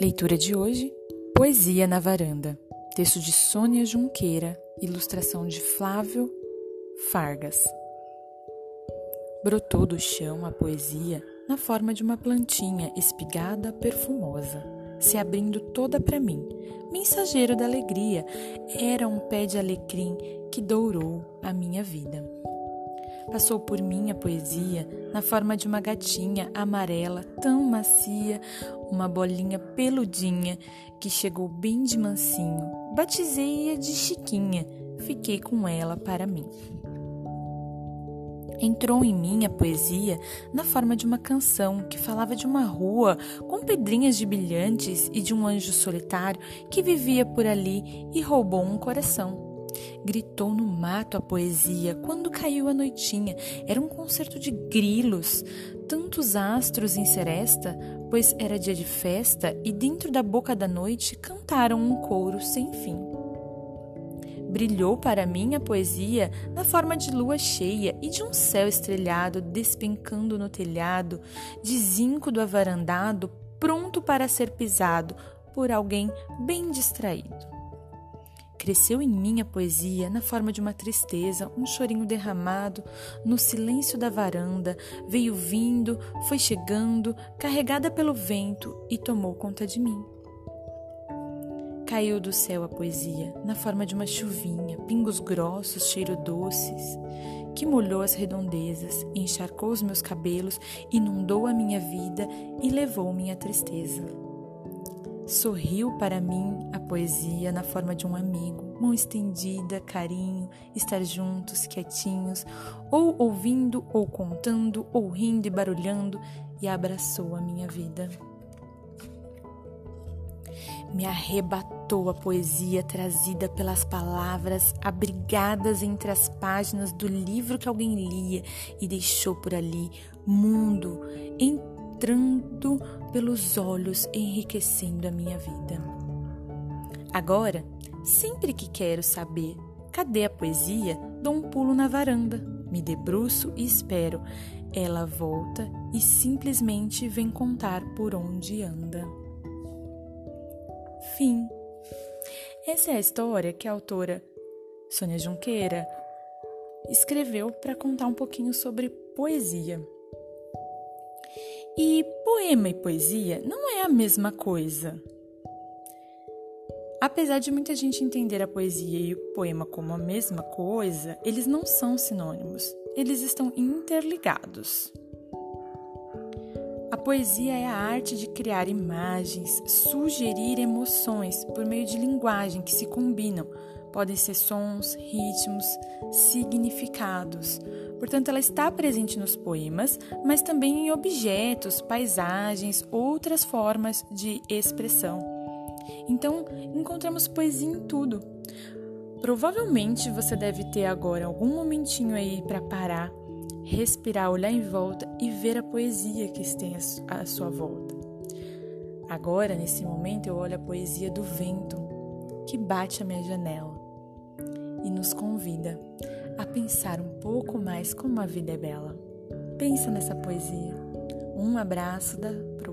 Leitura de hoje: Poesia na Varanda. Texto de Sônia Junqueira, ilustração de Flávio Fargas. Brotou do chão a poesia na forma de uma plantinha espigada perfumosa, se abrindo toda para mim. Mensageiro da alegria, era um pé de alecrim que dourou a minha vida. Passou por mim a poesia na forma de uma gatinha amarela tão macia, uma bolinha peludinha que chegou bem de mansinho. Batizei-a de Chiquinha, fiquei com ela para mim. Entrou em mim a poesia na forma de uma canção que falava de uma rua com pedrinhas de brilhantes e de um anjo solitário que vivia por ali e roubou um coração. Gritou no mato a poesia quando caiu a noitinha. Era um concerto de grilos, tantos astros em seresta, pois era dia de festa e dentro da boca da noite cantaram um coro sem fim. Brilhou para mim a poesia na forma de lua cheia e de um céu estrelhado despencando no telhado, de zinco do avarandado, pronto para ser pisado por alguém bem distraído. Cresceu em mim a poesia na forma de uma tristeza, um chorinho derramado no silêncio da varanda, veio vindo, foi chegando, carregada pelo vento e tomou conta de mim. Caiu do céu a poesia, na forma de uma chuvinha, pingos grossos, cheiro doces, que molhou as redondezas, encharcou os meus cabelos, inundou a minha vida e levou minha tristeza. Sorriu para mim a poesia na forma de um amigo, mão estendida, carinho, estar juntos, quietinhos, ou ouvindo, ou contando, ou rindo e barulhando, e abraçou a minha vida. Me arrebatou a poesia trazida pelas palavras abrigadas entre as páginas do livro que alguém lia e deixou por ali mundo entrando pelos olhos, enriquecendo a minha vida. Agora, sempre que quero saber cadê a poesia, dou um pulo na varanda, me debruço e espero. Ela volta e simplesmente vem contar por onde anda. Fim. Essa é a história que a autora Sônia Junqueira escreveu para contar um pouquinho sobre poesia. E poema e poesia não é a mesma coisa. Apesar de muita gente entender a poesia e o poema como a mesma coisa, eles não são sinônimos, eles estão interligados. A poesia é a arte de criar imagens, sugerir emoções por meio de linguagem que se combinam. Podem ser sons, ritmos, significados, Portanto, ela está presente nos poemas, mas também em objetos, paisagens, outras formas de expressão. Então, encontramos poesia em tudo. Provavelmente você deve ter agora algum momentinho aí para parar, respirar, olhar em volta e ver a poesia que tem à sua volta. Agora, nesse momento, eu olho a poesia do vento que bate à minha janela e nos convida a pensar um pouco mais como a vida é bela. Pensa nessa poesia. Um abraço da Pro